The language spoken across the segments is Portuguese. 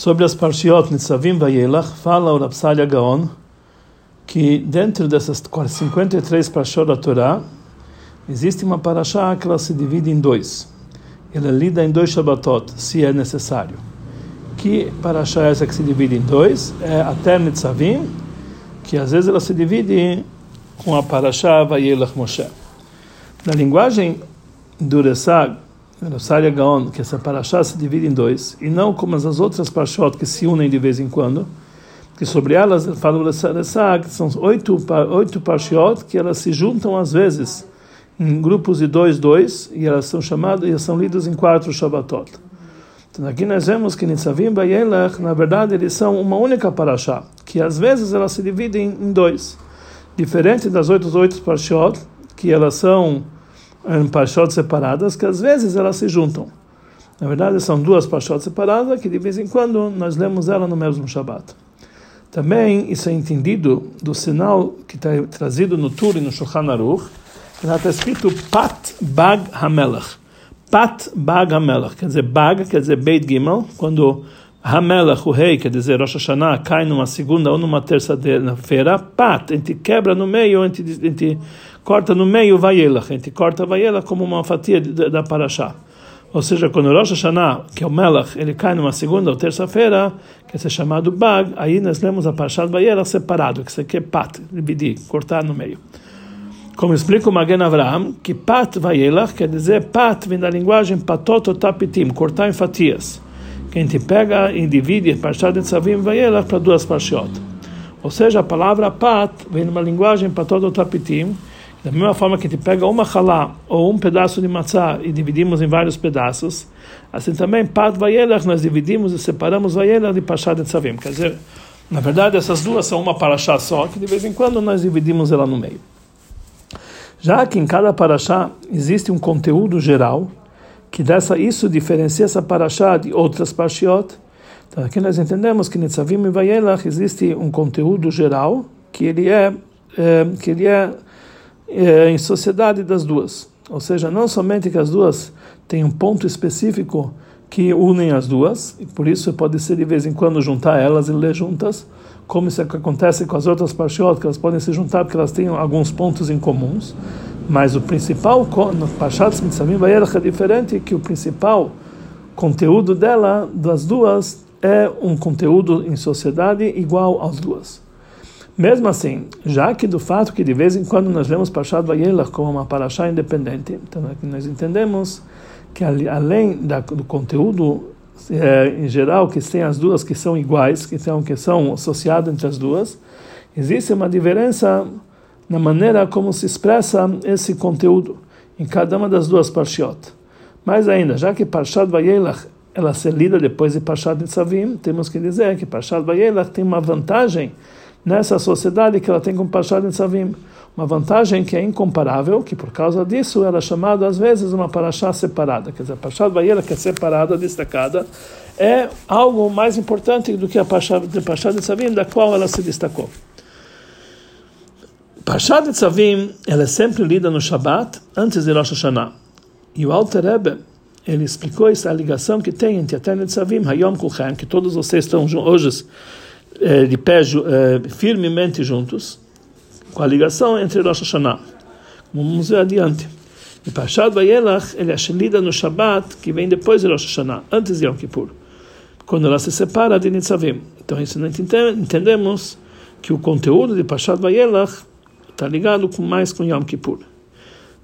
Sobre as Parshiot Nitzavim Vayelach, fala o Rapsalia Gaon que dentro dessas 53 Parshiot da Torá existe uma Parashá que ela se divide em dois. Ela é lida em dois Shabbatot, se é necessário. Que Parashá é essa que se divide em dois? É a Nitzavim, que às vezes ela se divide com a Parashá Vayelach Moshe. Na linguagem do Resag, Sária Gaon, que essa Parashá se divide em dois, e não como as outras Parashot que se unem de vez em quando, que sobre elas fala o Resag, que são oito, oito Parashot que elas se juntam às vezes em grupos de dois, dois, e elas são chamadas e são lidas em quatro Shabbatot. Então aqui nós vemos que Nitzavim Bayelach, na verdade, eles são uma única Parashá, que às vezes elas se dividem em dois. Diferente das oito, oito Parashot, que elas são em pachot separadas, que às vezes elas se juntam. Na verdade, são duas pachot separadas que de vez em quando nós lemos ela no mesmo Shabat. Também isso é entendido do sinal que está trazido no Tur e no Shulchan Aruch, que está escrito Pat Bag Hamelach. Pat Bag Hamelach, quer dizer, Bag quer dizer Beit Gimel, quando Hamelach, o rei, quer dizer, Rosh Hashanah, cai numa segunda ou numa terça-feira, Pat, a gente quebra no meio, a gente, a gente corta no meio Vayelach, a gente corta Vayelach como uma fatia da Parashá. Ou seja, quando o Rosh Hashanah, que é o Melach, ele cai numa segunda ou terça-feira, que é chamado Bag, aí nós lemos a Parashá de Vayelach separado, que isso aqui é Pat, dividir, cortar no meio. Como explica o Magen Avraham, que Pat Vayelach quer dizer Pat vem da linguagem Patot Tapitim, cortar em fatias. Que a gente pega e divide Parashat de Tzavim Vayelach para duas Parshiot. Ou seja, a palavra Pat vem de uma linguagem Patot Tapitim, da mesma forma que a gente pega uma halá ou um pedaço de matzá e dividimos em vários pedaços, assim também Pat Vayelach nós dividimos e separamos Vayelach de Parashat de Tzavim. Quer dizer, na verdade essas duas são uma parashá só, que de vez em quando nós dividimos ela no meio. Já que em cada parashá existe um conteúdo geral, que dessa isso diferencia essa parashá de outras parshiot, então aqui nós entendemos que Nitzavim e Vayelach existe um conteúdo geral que ele é, é que ele é, em sociedade das duas. Ou seja, não somente que as duas têm um ponto específico que unem as duas, e por isso pode ser de vez em quando juntar elas e ler juntas, como isso acontece com as outras parshiot, que elas podem se juntar porque elas têm alguns pontos em comuns, mas o principal, no Parshat Mitzvim Vayelach é diferente, que o principal conteúdo dela, das duas, é um conteúdo em sociedade igual às duas. Mesmo assim, já que do fato que de vez em quando nós lemos Parshat Vayelach como uma parashá independente, então aqui nós entendemos que além da, do conteúdo é, em geral que tem as duas que são iguais, que são que são associadas entre as duas, existe uma diferença na maneira como se expressa esse conteúdo em cada uma das duas parshiot. Mais ainda, já que Parshat Vayelach ela se lida depois de Parshat Nitzavim, temos que dizer que Parshat Vayelach tem uma vantagem nessa sociedade que ela tem com Parashat Nitzavim. Uma vantagem que é incomparável, que por causa disso ela é chamada às vezes uma Parashá separada. Quer dizer, a Parashat Vayela, que é separada, destacada, é algo mais importante do que a Parashat Nitzavim, da qual ela se destacou. Parashat Nitzavim, ela é sempre lida no Shabat, antes de Rosh Hashanah. E o Alter Rebbe, ele explicou essa ligação que tem entre Aten Nitzavim, Hayom Kulchem, que todos vocês estão hoje eh, de pé eh, firmemente juntos, com a ligação entre Rosh Hashanah. Vamos ver adiante. E Pashat Vayelach, ele é lida no Shabbat, que vem depois de Rosh Hashanah, antes de Yom Kippur, quando ela se separa de Nitzavim. Então, isso nós entendemos que o conteúdo de Pashat Vayelach está ligado com mais com Yom Kippur.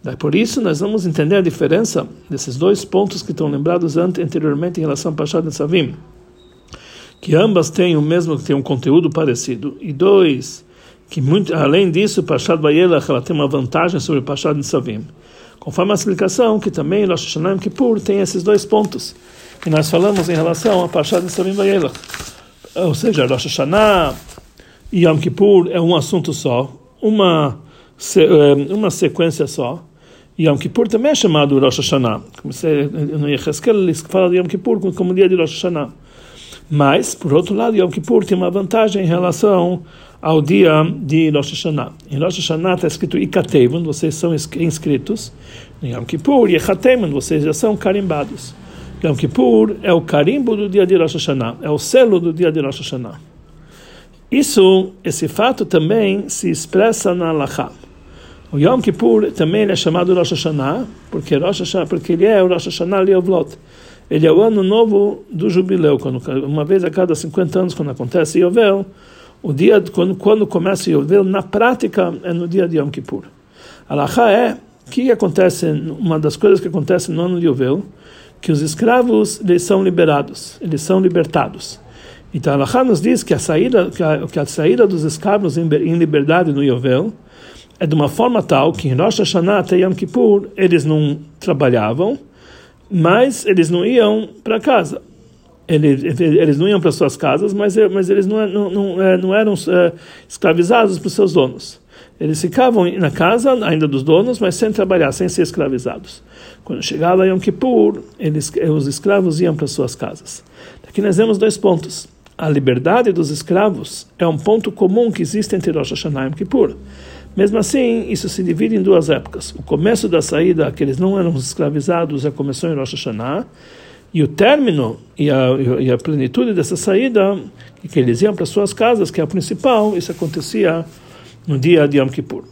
Daí, por isso, nós vamos entender a diferença desses dois pontos que estão lembrados anteriormente em relação a Pashat Nitzavim que ambas têm o mesmo, têm um conteúdo parecido, e dois, que muito, além disso, Pashat Vayelach ela tem uma vantagem sobre Pashat Nitzavim. Conforme a explicação, que também Rosh Hashanah e Kippur tem esses dois pontos, que nós falamos em relação a Pashat Nitzavim Vayelach. Ou seja, Rosh Hashanah e Yom Kippur é um assunto só, uma, eh, uma sequência só, Yom Kippur também é chamado Rosh Hashanah. Como se, no Yecheskel ele fala de Yom Kippur como dia de Rosh Hashanah. Mas, por outro lado, Yom Kippur tem uma vantagem em relação ao dia de Rosh Hashanah. Em Rosh Hashanah está escrito Ikatevon, vocês são inscritos. Em Yom Kippur, Yechatemon, vocês já são carimbados. Yom Kippur é o carimbo do dia de Rosh Hashanah, é o selo do dia de Rosh Hashanah. Isso, esse fato também se expressa na Halakha. O Yom Kippur também é chamado Rosh Hashanah, porque, Rosh Hashanah, porque ele é o Rosh Hashanah Leovlot. Ele é o ano novo do jubileu, quando, uma vez a cada 50 anos, quando acontece Yovel, o dia quando, quando começa Yovel, na prática, é no dia de Yom Kippur. Halakha é, que acontece, uma das coisas que acontece no ano de Yovel, que os escravos eles são liberados, eles são libertados. Então, a Laha nos diz que a saída, que a, que a saída dos escravos em, em, liberdade no Yovel é de uma forma tal que em Rosh Hashanah até Yom Kippur eles não trabalhavam, mas eles não iam para casa. Eles, eles não iam para suas casas, mas, mas eles não, não, não, é, não eram é, escravizados por seus donos. Eles ficavam na casa ainda dos donos, mas sem trabalhar, sem ser escravizados. Quando chegava Yom Kippur, eles, os escravos iam para suas casas. Aqui nós vemos dois pontos a liberdade dos escravos é um ponto comum que existe entre Rosh Hashanah e Yom Kippur. Mesmo assim, isso se divide em duas épocas. O começo da saída, que eles não eram escravizados, já começou em Rosh Hashanah, e o término e a, e a plenitude dessa saída, que eles iam para suas casas, que é a principal, isso acontecia no dia de Yom Kippur.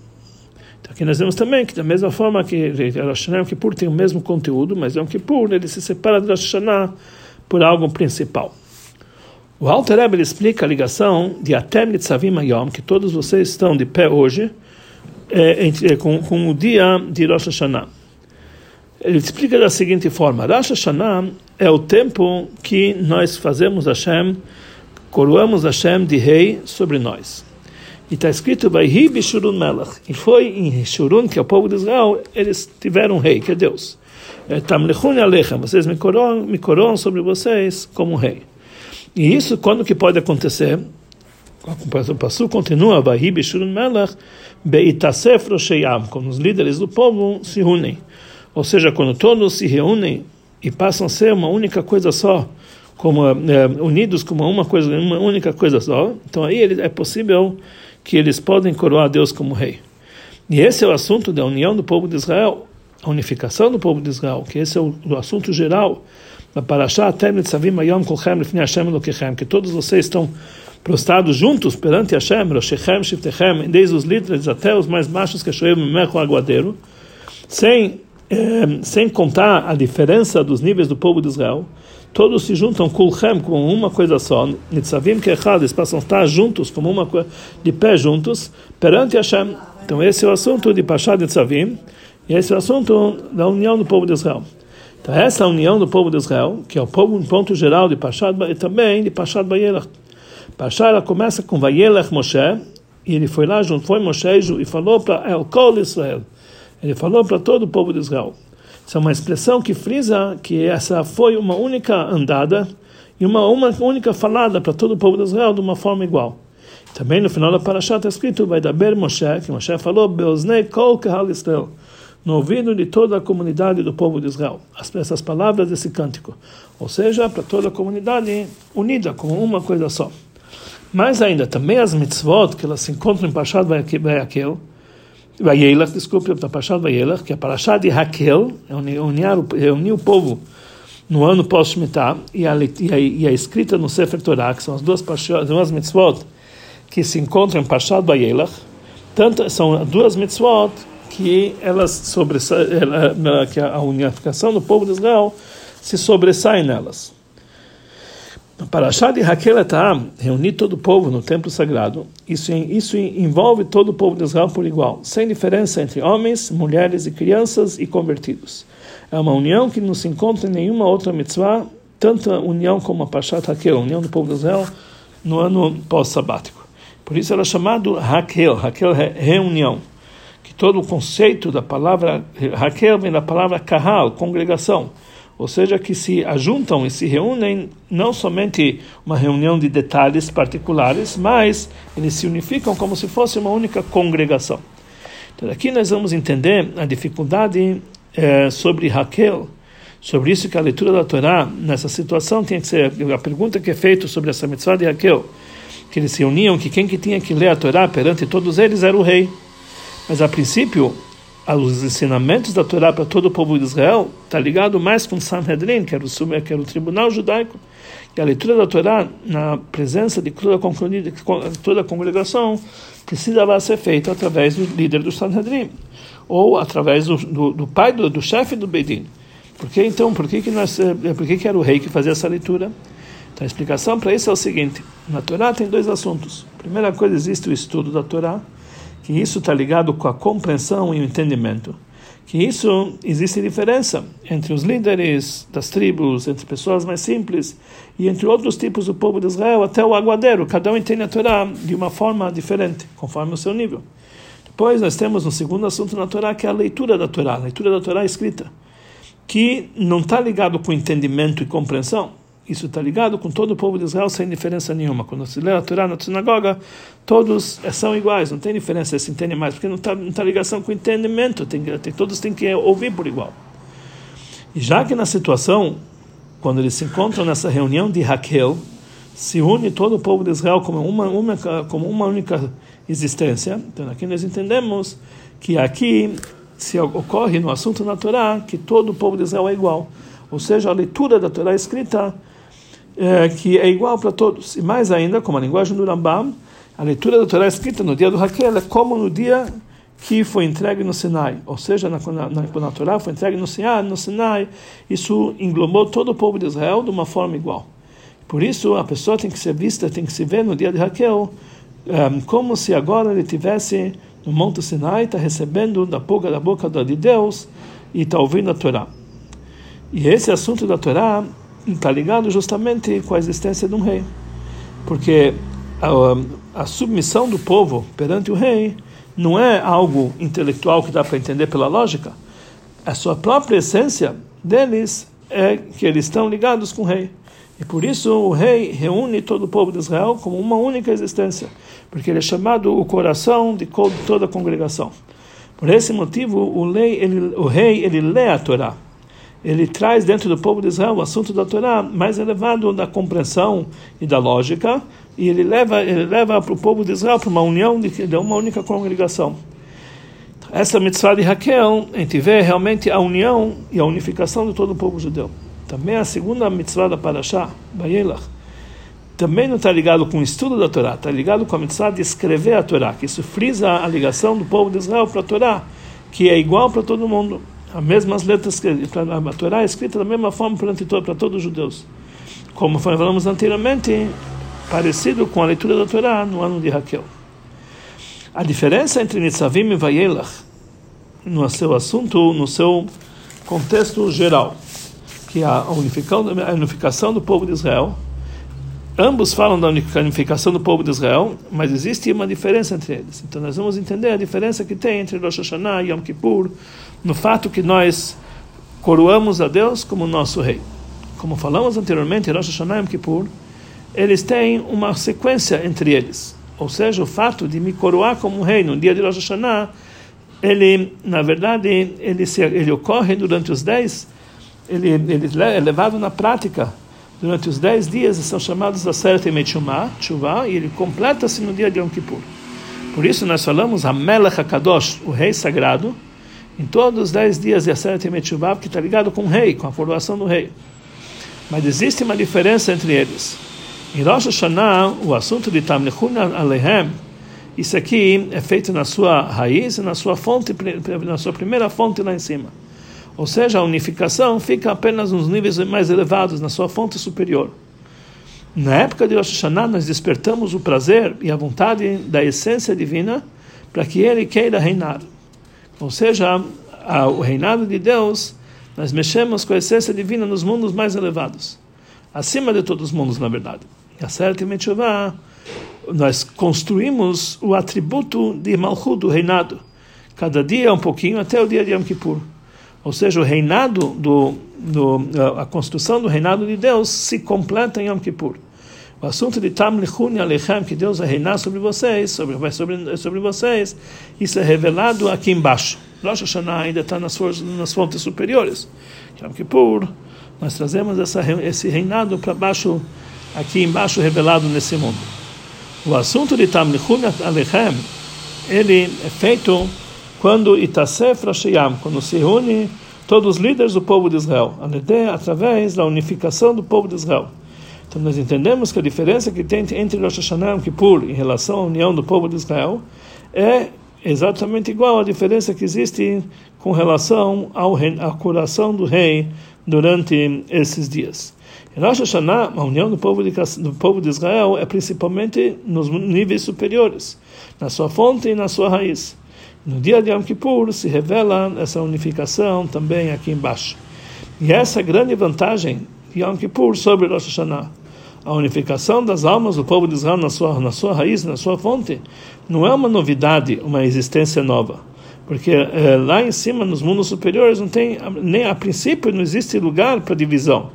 Então aqui nós vemos também que da mesma forma que Rosh Hashanah e Yom Kippur tem o mesmo conteúdo, mas Yom Kippur ele se separa de Rosh Hashanah por algo principal. O Alter Rebbe explica a ligação de Atem Nitzavim Ayom, que todos vocês estão de pé hoje, é, é, com, com, o dia de Rosh Hashanah. Ele explica da seguinte forma: Rosh Hashanah é o tempo que nós fazemos Hashem, coroamos Hashem de rei sobre nós. E está escrito, Vaihi Bishurun Melech. E foi em Shurun, que é o povo de Israel, eles tiveram um rei, que é Deus. É, Tamlechun Alechem, vocês me coroam, me coroam sobre vocês como rei. E isso quando que pode acontecer? O passo continua, Vahi Bishurun Melech Beitasef Rosheyam, quando os líderes do povo se unem. Ou seja, quando todos se reúnem e passam a ser uma única coisa só, como é, unidos como uma coisa, uma única coisa só, então aí é possível que eles podem coroar Deus como rei. E esse é o assunto da união do povo de Israel, a unificação do povo de Israel, que esse é o, o assunto geral na Parashá, que todos vocês estão prostrados juntos perante Hashem, Roshechem, Shiftechem, desde os líderes até os mais baixos que Shoem, Mecho, Aguadeiro, sem, eh, sem contar a diferença dos níveis do povo de Israel, todos se juntam Kulchem como uma coisa só, Nitzavim Kechad, eles passam a estar juntos, como uma de pé juntos, perante Hashem. Então esse é o assunto de Pashá Nitzavim, e esse é o assunto da união do povo de Israel. Então, essa união do povo de Israel, que é o povo, um ponto geral de Pashat, e também de Pashat Vayelach. Pashat ela começa com Vayelach Moshe, e ele foi lá junto, foi Moshe e falou para El Kol Israel. Ele falou para todo o povo de Israel. Isso é uma expressão que frisa que essa foi uma única andada e uma, uma única falada para todo o povo de Israel de uma forma igual. Também no final da Parashat está escrito, vai dar Moshe, que Moshe falou, Beoznei Kol Kahal Israel no ouvido de toda a comunidade do povo de Israel. Essas palavras desse cântico. Ou seja, para toda a comunidade unida como uma coisa só. Mais ainda, também as mitzvot que elas se encontram em Pashat Vayakel, Vayelach, desculpe, para Pashat Vayelach, que é Parashat de Hakel, é é unir o povo no ano pós-Shemitah, e, a, e, a, escrita no Sefer Torah, que são as duas, duas mitzvot que se encontram em Pashat Vayelach, tanto, são duas mitzvot que elas sobressaem, que a unificação do povo de Israel se sobressai nelas. Para achar de Raquel reunir todo o povo no templo sagrado, isso, isso envolve todo o povo de Israel por igual, sem diferença entre homens, mulheres e crianças e convertidos. É uma união que não se encontra em nenhuma outra mitzvah, tanto a união como a Pashat Raquel, a união do povo de Israel, no ano pós-sabático. Por isso ela é chamado Raquel, Raquel é reunião todo o conceito da palavra Raquel vem da palavra kahal, congregação. Ou seja, que se ajuntam e se reúnem, não somente uma reunião de detalhes particulares, mas eles se unificam como se fosse uma única congregação. Então, aqui nós vamos entender a dificuldade eh, sobre Raquel, sobre isso que a leitura da Torá, nessa situação, tem que ser a pergunta que é feita sobre essa mitzvah de Raquel, que eles se uniam, que quem que tinha que ler a Torá perante todos eles era o rei. Mas a princípio, os ensinamentos da Torá para todo o povo de Israel está ligado mais com Sanhedrin, que era, o, que era o tribunal judaico, e a leitura da Torá na presença de toda a, congregação precisava ser feita através do líder do Sanhedrin, ou através do, do, do pai, do, do chefe do Beidin. Por que então, por que, que, nós, eh, por que, que era o rei que fazia essa leitura? Então a explicação para isso é o seguinte: na Torá tem dois assuntos. Primeira coisa, existe o estudo da Torá, que isso está ligado com a compreensão e o entendimento. Que isso existe diferença entre os líderes das tribos, entre pessoas mais simples e entre outros tipos do povo de Israel, até o aguadeiro. Cada um entende a Torá de uma forma diferente, conforme o seu nível. Depois nós temos um segundo assunto na Torá, que é a leitura da Torá, a leitura da Torá escrita, que não está ligado com entendimento e compreensão, isso está ligado com todo o povo de Israel sem diferença nenhuma. Quando se lê a Torá na sinagoga, todos são iguais, não tem diferença se entende mais, porque não está não tá ligação com entendimento, tem, tem, todos têm que ouvir por igual. E já que na situação, quando eles se encontram nessa reunião de Raquel, se une todo o povo de Israel como uma, uma, como uma única existência, então aqui nós entendemos que aqui se ocorre no assunto na Torá que todo o povo de Israel é igual. Ou seja, a leitura da Torá escrita é, que é igual para todos. E mais ainda, como a linguagem do Rambam, a leitura da Torá escrita no dia do Raquel é como no dia que foi entregue no Sinai, ou seja, na, na, na, Torá foi entregue no Sinai, no Sinai, isso englobou todo o povo de Israel de uma forma igual. Por isso, a pessoa tem que ser vista, tem que se ver no dia de Raquel, é, como se agora ele tivesse no Monte Sinai, está recebendo da boca da boca de Deus e está ouvindo a Torá. E esse assunto da Torá está ligado justamente com a existência de um rei. Porque a, a submissão do povo perante o rei não é algo intelectual que dá para entender pela lógica. A sua própria essência deles é que eles estão ligados com o rei. E por isso o rei reúne todo o povo de Israel como uma única existência, porque ele é chamado o coração de toda a congregação. Por esse motivo, o, lei, ele, o rei ele lê a Torá ele traz dentro do povo de Israel o assunto da Torá mais elevado da compreensão e da lógica, e ele leva ele leva para o povo de Israel para uma união de, de uma única congregação. Essa mitzvah de Raquel, a gente vê realmente a união e a unificação de todo o povo judeu. Também a segunda mitzvah da Parashá, Bayelach, também não está ligado com o estudo da Torá, está ligado com a mitzvah de escrever a Torá, que isso frisa a ligação do povo de Israel para a Torá, que é igual para todo mundo as mesmas letras que a Torá é escrita da mesma forma para, todos os judeus. Como falamos anteriormente, parecido com a leitura da Torá no ano de Raquel. A diferença entre Nitzavim e Vayelach, no seu assunto, no seu contexto geral, que é a unificação do povo de Israel, ambos falam da unificação do povo de Israel, mas existe uma diferença entre eles. Então nós vamos entender a diferença que tem entre Rosh Hashanah Yom Kippur, no fato que nós coroamos a Deus como nosso rei. Como falamos anteriormente, Rosh Hashanah e Kippur, eles têm uma sequência entre eles. Ou seja, o fato de me coroar como rei no dia de Rosh Hashanah, ele, na verdade, ele, se, ele ocorre durante os dez, ele, ele é levado na prática durante os dez dias, são chamados Aseret Emechumah, Tshuva, e ele completa-se no dia de Yom Kippur. Por isso nós falamos Melech HaKadosh, o rei sagrado, em todos os dez dias de Aseret Metchubav, que está ligado com o rei, com a formação do rei. Mas existe uma diferença entre eles. Em Rosh Hashanah, o assunto de Tamlichun Alehem, isso aqui é feito na sua raiz na sua fonte, na sua primeira fonte lá em cima. Ou seja, a unificação fica apenas nos níveis mais elevados, na sua fonte superior. Na época de Rosh Hashanah, nós despertamos o prazer e a vontade da essência divina para que ele queira reinar. Ou seja, o reinado de Deus, nós mexemos com a essência divina nos mundos mais elevados, acima de todos os mundos, na verdade. E a certa nós construímos o atributo de Malchut, do reinado, cada dia um pouquinho, até o dia de Yom Kippur. Ou seja, o reinado do, do a construção do reinado de Deus se completa em Yom Kippur. O assunto de Tam Lichuni Alechem, que Deus vai reinar sobre vocês, sobre, sobre, sobre vocês, isso é revelado aqui embaixo. Rosh Hashanah ainda está nas, nas fontes superiores. Yom Kippur, nós trazemos essa, esse reinado para baixo, aqui embaixo, revelado nesse mundo. O assunto de Tam Lichuni Alechem, ele é feito quando Itasef Rashayam, quando se reúne todos os líderes do povo de Israel, através da unificação do povo de Israel. Então nós entendemos que a diferença que tem entre Rosh Hashanah e Yom Kippur em relação à união do povo de Israel é exatamente igual à diferença que existe com relação ao, ao coração do rei durante esses dias. Em Rosh Hashanah, a união do povo, de, do povo de Israel é principalmente nos níveis superiores, na sua fonte e na sua raiz. No dia de Yom Kippur se revela essa unificação também aqui embaixo. E essa é grande vantagem de Yom Kippur sobre Rosh Hashanah. A unificação das almas do povo de Israel na sua, na sua raiz, na sua fonte, não é uma novidade, uma existência nova. Porque é, lá em cima, nos mundos superiores, não tem, nem a princípio não existe lugar para divisão.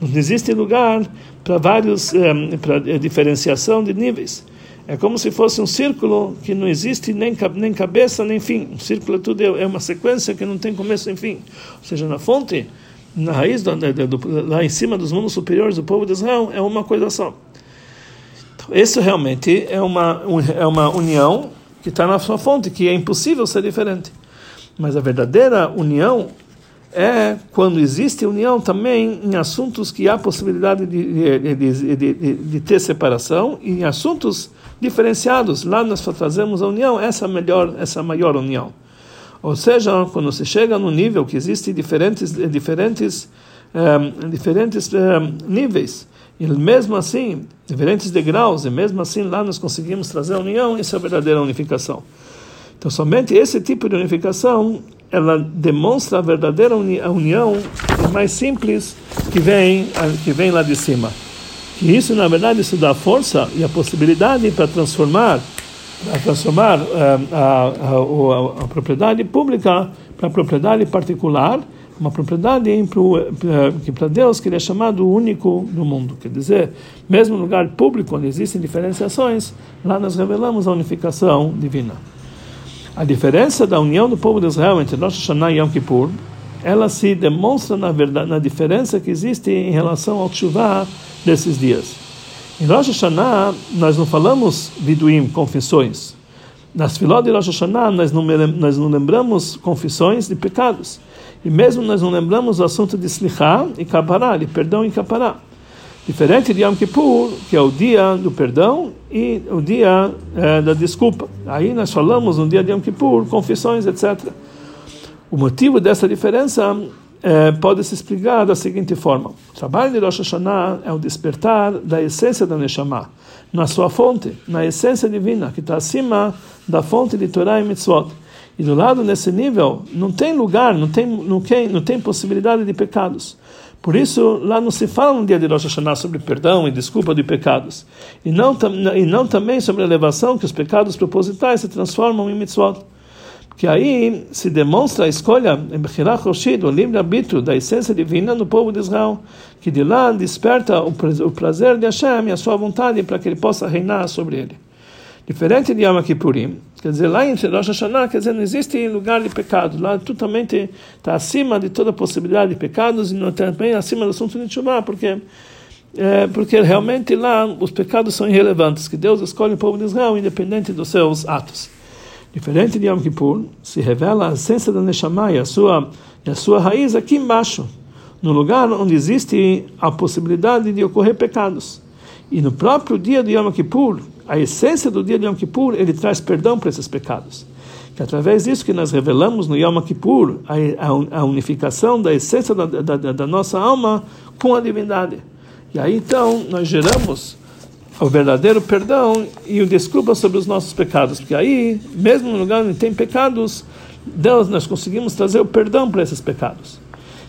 Não existe lugar para vários, é, para diferenciação de níveis. É como se fosse um círculo que não existe nem, nem cabeça nem fim. Um círculo é tudo é uma sequência que não tem começo nem fim. Ou seja, na fonte, na raiz, do, do, lá em cima dos mundos superiores do povo de Israel, é uma coisa só. Então, isso realmente é uma, é uma união que está na sua fonte, que é impossível ser diferente. Mas a verdadeira união é quando existe união também em assuntos que há possibilidade de, de, de, de, ter separação e em assuntos diferenciados. Lá nós trazemos a união, essa melhor, essa maior união. Ou seja, quando se chega no nível que existe diferentes diferentes um, diferentes um, níveis e mesmo assim diferentes degraus e mesmo assim lá nós conseguimos trazer a união, isso é a verdadeira unificação. Então somente esse tipo de unificação ela demonstra a verdadeira uni a união mais simples que vem que vem lá de cima. E isso na verdade isso dá força e a possibilidade para transformar a transformar uh, a, a, a, propriedade pública para propriedade particular, uma propriedade que para Deus que ele é chamado único no mundo. Quer dizer, mesmo no lugar público onde existem diferenciações, lá nós revelamos a unificação divina. A diferença da união do povo de Israel entre Rosh Hashanah e Yom Kippur, ela se demonstra na verdade na diferença que existe em relação ao Tshuva desses dias. Em Rosh Hashanah, nós não falamos viduim, confissões. Nas filó de Rosh Hashanah, nós não, nós não lembramos confissões de pecados. E mesmo nós não lembramos o assunto de Slichá e Kapará, de perdão e Kapará. Diferente de Yom Kippur, que é o dia do perdão e o dia é, da desculpa. Aí nós falamos no dia de Yom Kippur, confissões, etc. O motivo dessa diferença é, pode se explicar da seguinte forma: o trabalho de Rosh Hashanah é o despertar da essência da Neshama, na sua fonte, na essência divina, que está acima da fonte de Torah e Mitzvot. E do lado nesse nível não tem lugar, não tem, não tem, não tem possibilidade de pecados. Por isso, lá não se fala no dia de Rosh Hashanah sobre perdão e desculpa de pecados. E não, e não também sobre a elevação que os pecados propositais se transformam em mitzvot que aí se demonstra a escolha em Bechirach Roshid, o livre-arbítrio da essência divina no povo de Israel, que de lá desperta o prazer de Hashem e a sua vontade para que ele possa reinar sobre ele. Diferente de Yom Kippurim, quer dizer, lá em Rosh Hashanah, quer dizer, não existe lugar de pecado, lá totalmente está acima de toda possibilidade de pecados e não também acima do assunto de Tchumah, porque é, porque realmente lá os pecados são irrelevantes, que Deus escolhe o povo de Israel independente dos seus atos. Diferente de Yom Kippur, se revela a essência da Neshama e a sua, e a sua raiz aqui embaixo, no lugar onde existe a possibilidade de ocorrer pecados. E no próprio dia de Yom Kippur, a essência do dia de Yom Kippur, ele traz perdão para esses pecados. Que através disso que nós revelamos no Yom Kippur, a, a unificação da essência da, da, da nossa alma com a divindade. E aí então nós geramos o verdadeiro perdão e o desculpa sobre os nossos pecados, porque aí, mesmo no lugar onde tem pecados, Deus, nós conseguimos trazer o perdão para esses pecados.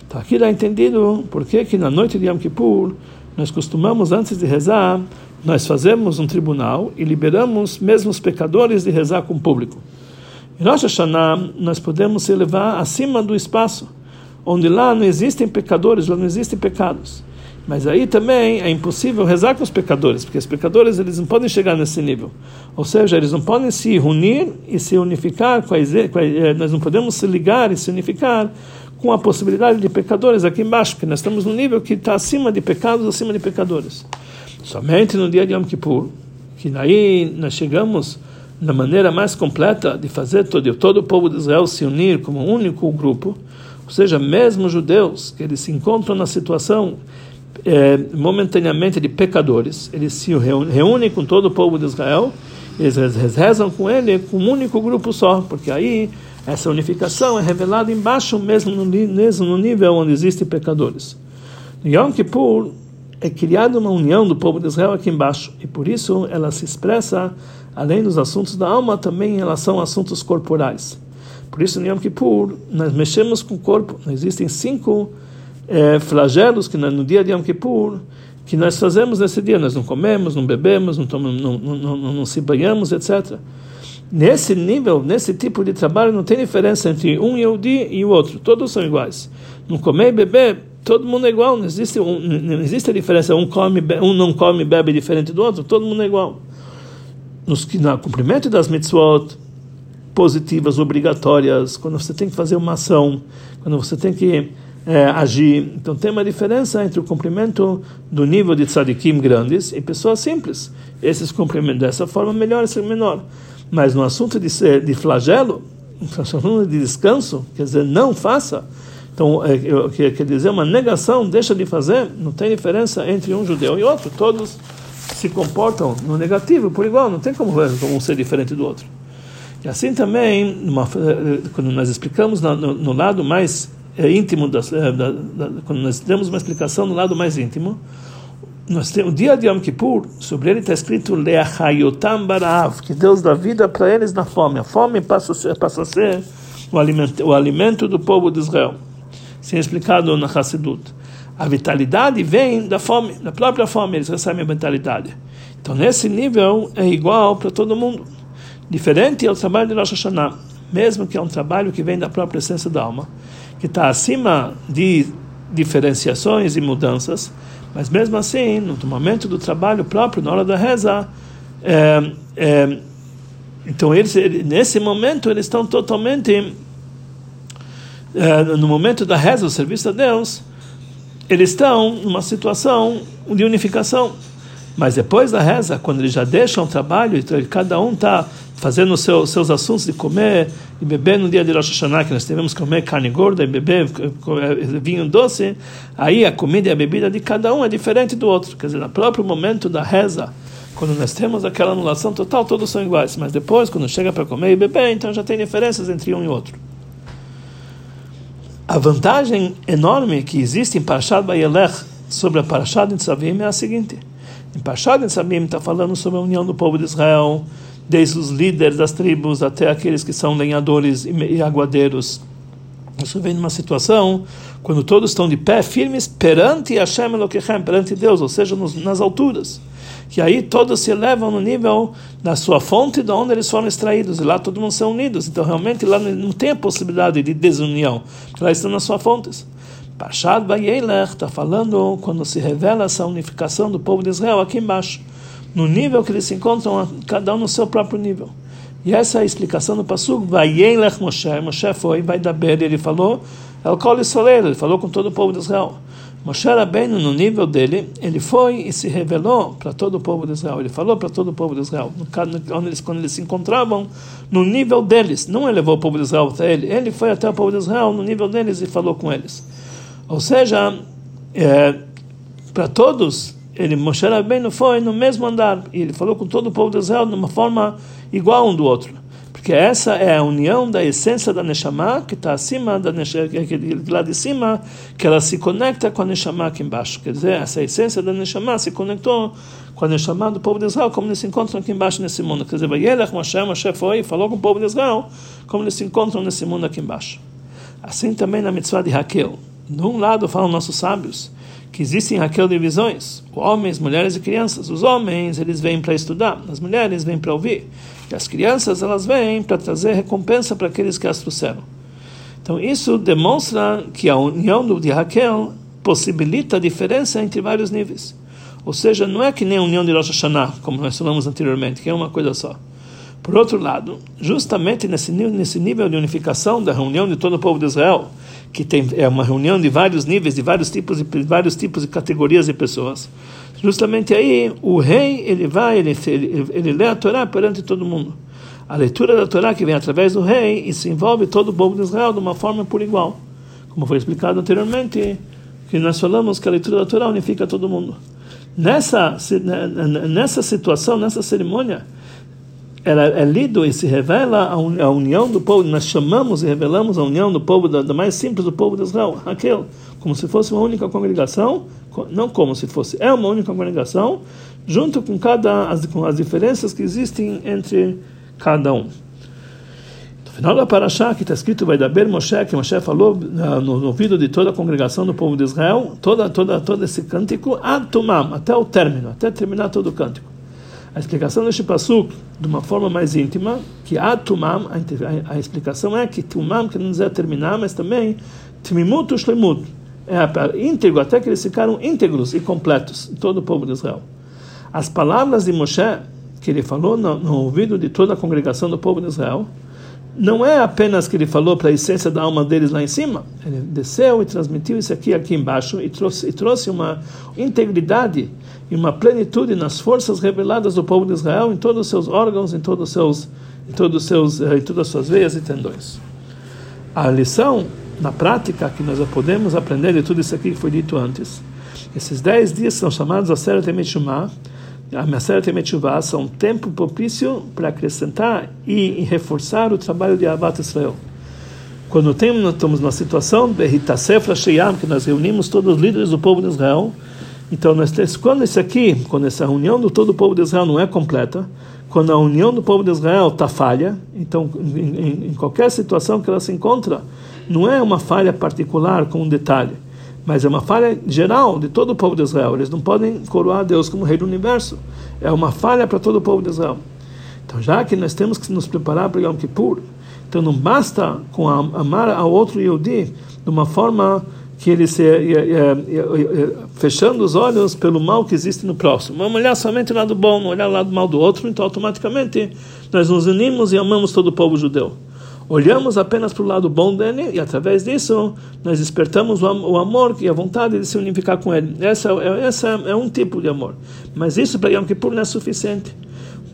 Então aqui dá entendido por que que na noite de Yom Kippur nós costumamos antes de rezar, nós fazemos um tribunal e liberamos mesmo os pecadores de rezar com o público. Em Rosh Hashanah nós podemos se elevar acima do espaço, onde lá não existem pecadores, lá não existem pecados. Mas aí também é impossível rezar com os pecadores, porque os pecadores eles não podem chegar nesse nível. Ou seja, eles não podem se unir e se unificar eh, nós não podemos se ligar e se unificar com a possibilidade de pecadores aqui embaixo, porque nós estamos no nível que está acima de pecados, acima de pecadores. Somente no dia de Yom Kippur, que aí nós chegamos na maneira mais completa de fazer todo, todo o povo de Israel se unir como um único grupo, ou seja, mesmo judeus, que eles se encontram na situação é, momentaneamente de pecadores, eles se reúnem com todo o povo de Israel, eles rezam com ele com um único grupo só, porque aí essa unificação é revelada embaixo, mesmo no, mesmo no nível onde existem pecadores. Yom Kippur é criada uma união do povo de Israel aqui embaixo, e por isso ela se expressa, além dos assuntos da alma, também em relação a assuntos corporais. Por isso, no Yom Kippur, nós mexemos com o corpo. Existem cinco é, flagelos que no dia de Yom Kippur que nós fazemos nesse dia. Nós não comemos, não bebemos, não, tomamos, não, não, não, não se banhamos, etc. Nesse nível, nesse tipo de trabalho, não tem diferença entre um Yehudi e o outro. Todos são iguais. Não comer e beber, todo mundo é igual. Não existe, um, não existe diferença. Um, come, um não come e bebe diferente do outro. Todo mundo é igual. Nos, no cumprimento das mitzvot positivas, obrigatórias, quando você tem que fazer uma ação, quando você tem que é, agir. Então tem uma diferença entre o cumprimento do nível de tzadikim grandes e pessoas simples. Esses cumprimentos dessa forma melhor e menor. Mas no assunto de, de flagelo, no de descanso, quer dizer, não faça. Então, é, quer dizer, uma negação, deixa de fazer, não tem diferença entre um judeu e outro. Todos se comportam no negativo por igual, não tem como, como um ser diferente do outro. E assim também, numa, quando nós explicamos no, no, no lado mais é, íntimo, das, é, da, da, quando nós temos uma explicação no lado mais íntimo, nós temos o dia de Yom Kippur, sobre ele está escrito Leachayotam Barav, que Deus dá vida para eles na fome. A fome passa a ser, passa a ser o, alimento, o alimento do povo de Israel. Assim é explicado na Hassidut. A vitalidade vem da fome, da própria fome, eles recebem a vitalidade. Então, nesse nível, é igual para todo mundo. Diferente é o trabalho de Rosh Hashanah, mesmo que é um trabalho que vem da própria essência da alma que está acima de diferenciações e mudanças, mas mesmo assim, no momento do trabalho próprio, na hora da reza, é, é, então eles, nesse momento eles estão totalmente é, no momento da reza, o serviço a Deus, eles estão numa situação de unificação. Mas depois da reza, quando eles já deixam o trabalho, então cada um está fazendo seus assuntos de comer e beber no dia de Rosh Hashanah, que nós devemos comer carne gorda e beber vinho doce, aí a comida e a bebida de cada um é diferente do outro. Quer dizer, no próprio momento da reza, quando nós temos aquela anulação total, todos são iguais. Mas depois, quando chega para comer e beber, então já tem diferenças entre um e outro. A vantagem enorme que existe em Parashat Bayelech sobre a Parashat Nitzavim é a seguinte. Em Parashat Nitzavim está falando sobre a união do povo de Israel, desde os líderes das tribos até aqueles que são lenhadores e aguadeiros. Isso vem numa situação quando todos estão de pé firmes perante Hashem Elokechem, perante Deus, ou seja, nos, nas alturas. Que aí todos se elevam no nível da sua fonte de onde eles foram extraídos, e lá todo mundo são unidos. Então realmente lá não tem a possibilidade de desunião, lá estão nas suas fontes. Parshat Vayelech está falando quando se revela essa unificação do povo de Israel aqui embaixo no nível que eles se encontram, cada um no seu próprio nível. E essa é a explicação do Passuk, Vayelech Moshe, Moshe foi, vai dar bem, ele falou, ele falou com todo o povo de Israel. Moshe Rabbeinu, no nível dele, ele foi e se revelou para todo o povo de Israel. Ele falou para todo o povo de Israel, quando eles, quando eles se encontravam no nível deles. Não ele levou o povo de Israel até ele, ele foi até o povo de Israel no nível deles e falou com eles. Ou seja, é, para todos ele, Moshe Rabbeinu foi no mesmo andar, e ele falou com todo o povo de Israel de uma forma igual um do outro. Porque essa é a união da essência da Neshama, que está acima, da Neshama, lá de cima, que ela se conecta com a Neshama aqui embaixo. Quer dizer, essa essência da Neshama se conectou com a Neshama do povo de Israel, como eles se encontram aqui embaixo nesse mundo. Quer dizer, Vayelech Moshe, Moshe foi e falou com o povo de Israel, como eles se encontram nesse mundo aqui embaixo. Assim também na mitzvah de Raquel. De um lado falam nossos sábios, que existem aquelas divisões, homens, mulheres e crianças. Os homens, eles vêm para estudar, as mulheres vêm para ouvir, e as crianças, elas vêm para trazer recompensa para aqueles que as trouxeram. Então, isso demonstra que a união de Raquel possibilita a diferença entre vários níveis. Ou seja, não é que nem a união de Rosh Hashanah, como nós falamos anteriormente, que é uma coisa só. Por outro lado, justamente nesse, nesse nível de unificação da reunião de todo o povo de Israel, que tem é uma reunião de vários níveis, de vários tipos de vários tipos de categorias de pessoas. Justamente aí o rei ele vai ele ele, ele lê a Torá perante todo mundo. A leitura da Torá que vem através do rei, isso envolve todo o povo de Israel de uma forma por igual. Como foi explicado anteriormente, que nós falamos que a leitura da Torá unifica todo mundo. Nessa, nessa situação, nessa cerimônia, ela é lido e se revela a, união do povo, nós chamamos e revelamos a união do povo, da, da, mais simples do povo de Israel, aquele, como se fosse uma única congregação, não como se fosse, é uma única congregação, junto com cada as, com as diferenças que existem entre cada um. No final da Parashá, que está escrito, vai dar Moshe, que Moshe falou no, no ouvido de toda a congregação do povo de Israel, toda, toda, todo esse cântico, Atumam, até o término, até terminar todo o cântico a explicação deste passuk de uma forma mais íntima, que a tumam, a, a, explicação é que tumam que não dizer terminar, mas também tmimut shlemut, é íntegro, até que eles ficaram íntegros e completos, todo o povo de Israel. As palavras de Moshe, que ele falou no, no ouvido de toda a congregação do povo de Israel, não é apenas que ele falou para a essência da alma deles lá em cima, ele desceu e transmitiu isso aqui aqui embaixo e trouxe, e trouxe uma integridade e uma plenitude nas forças reveladas do povo de Israel em todos os seus órgãos, em todos os seus, em todos os seus, eh, em todas as suas veias e tendões. A lição na prática que nós podemos aprender de tudo isso aqui que foi dito antes, esses dez dias são chamados a Seret Shumah, a Maseret Metchuvah são um tempo propício para acrescentar e, reforçar o trabalho de Abat Israel. Quando temos, estamos numa situação de Hitasefra Sheyam, que nós reunimos todos os líderes do povo de Israel, então nós temos, quando isso aqui, quando essa reunião do todo o povo de Israel não é completa, quando a união do povo de Israel está falha, então em, em, em qualquer situação que ela se encontra, não é uma falha particular com um detalhe mas é uma falha geral de todo o povo de Israel. Eles não podem coroar Deus como rei do universo. É uma falha para todo o povo de Israel. Então, já que nós temos que nos preparar para Yom Kippur, então não basta com amar ao outro Yehudi de uma forma que ele se fechando os olhos pelo mal que existe no próximo. Vamos olhar somente o lado bom, não olhar o lado mal do outro, então automaticamente nós nos unimos e amamos todo o povo judeu olhamos apenas para o lado bom dele e através disso nós despertamos o amor e a vontade de se unificar com ele. Essa, é, essa é um tipo de amor. Mas isso para Yom Kippur não é suficiente.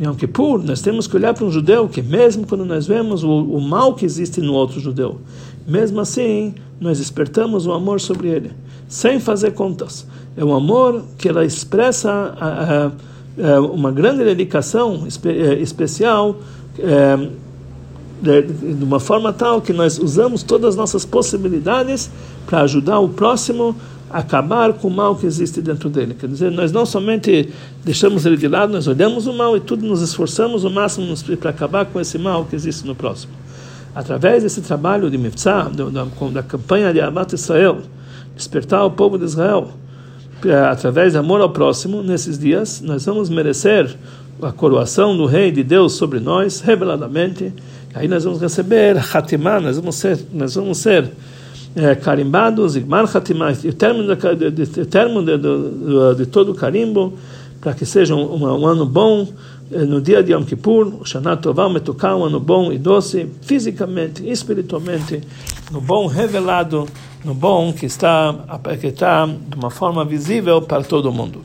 Yom Kippur, nós temos que olhar para um judeu que, mesmo quando nós vemos o, o mal que existe no outro judeu, mesmo assim, nós despertamos o amor sobre ele, sem fazer contas. É um amor que ela expressa a, a, a, uma grande dedicação espe, eh, especial. É, de, de uma forma tal que nós usamos todas as nossas possibilidades para ajudar o próximo a acabar com o mal que existe dentro dele. Quer dizer, nós não somente deixamos ele de lado, nós olhamos o mal e tudo nos esforçamos o máximo para acabar com esse mal que existe no próximo. Através desse trabalho de Miftzah, da, da campanha de Abat Israel, despertar o povo de Israel, através de amor ao próximo, nesses dias, nós vamos merecer a coroação do Rei de Deus sobre nós, reveladamente, Aí nós vamos receber Hatimah, nós vamos ser, nós vamos ser é, carimbados, Igmar Hatimah, o término, de, de, termo de, de, todo o carimbo, para que seja um, um, ano bom, é, no dia de Yom Kippur, Shana Tová, Metuká, um ano bom e doce, fisicamente, espiritualmente, no bom revelado, no bom que está, que está de uma forma visível para todo mundo.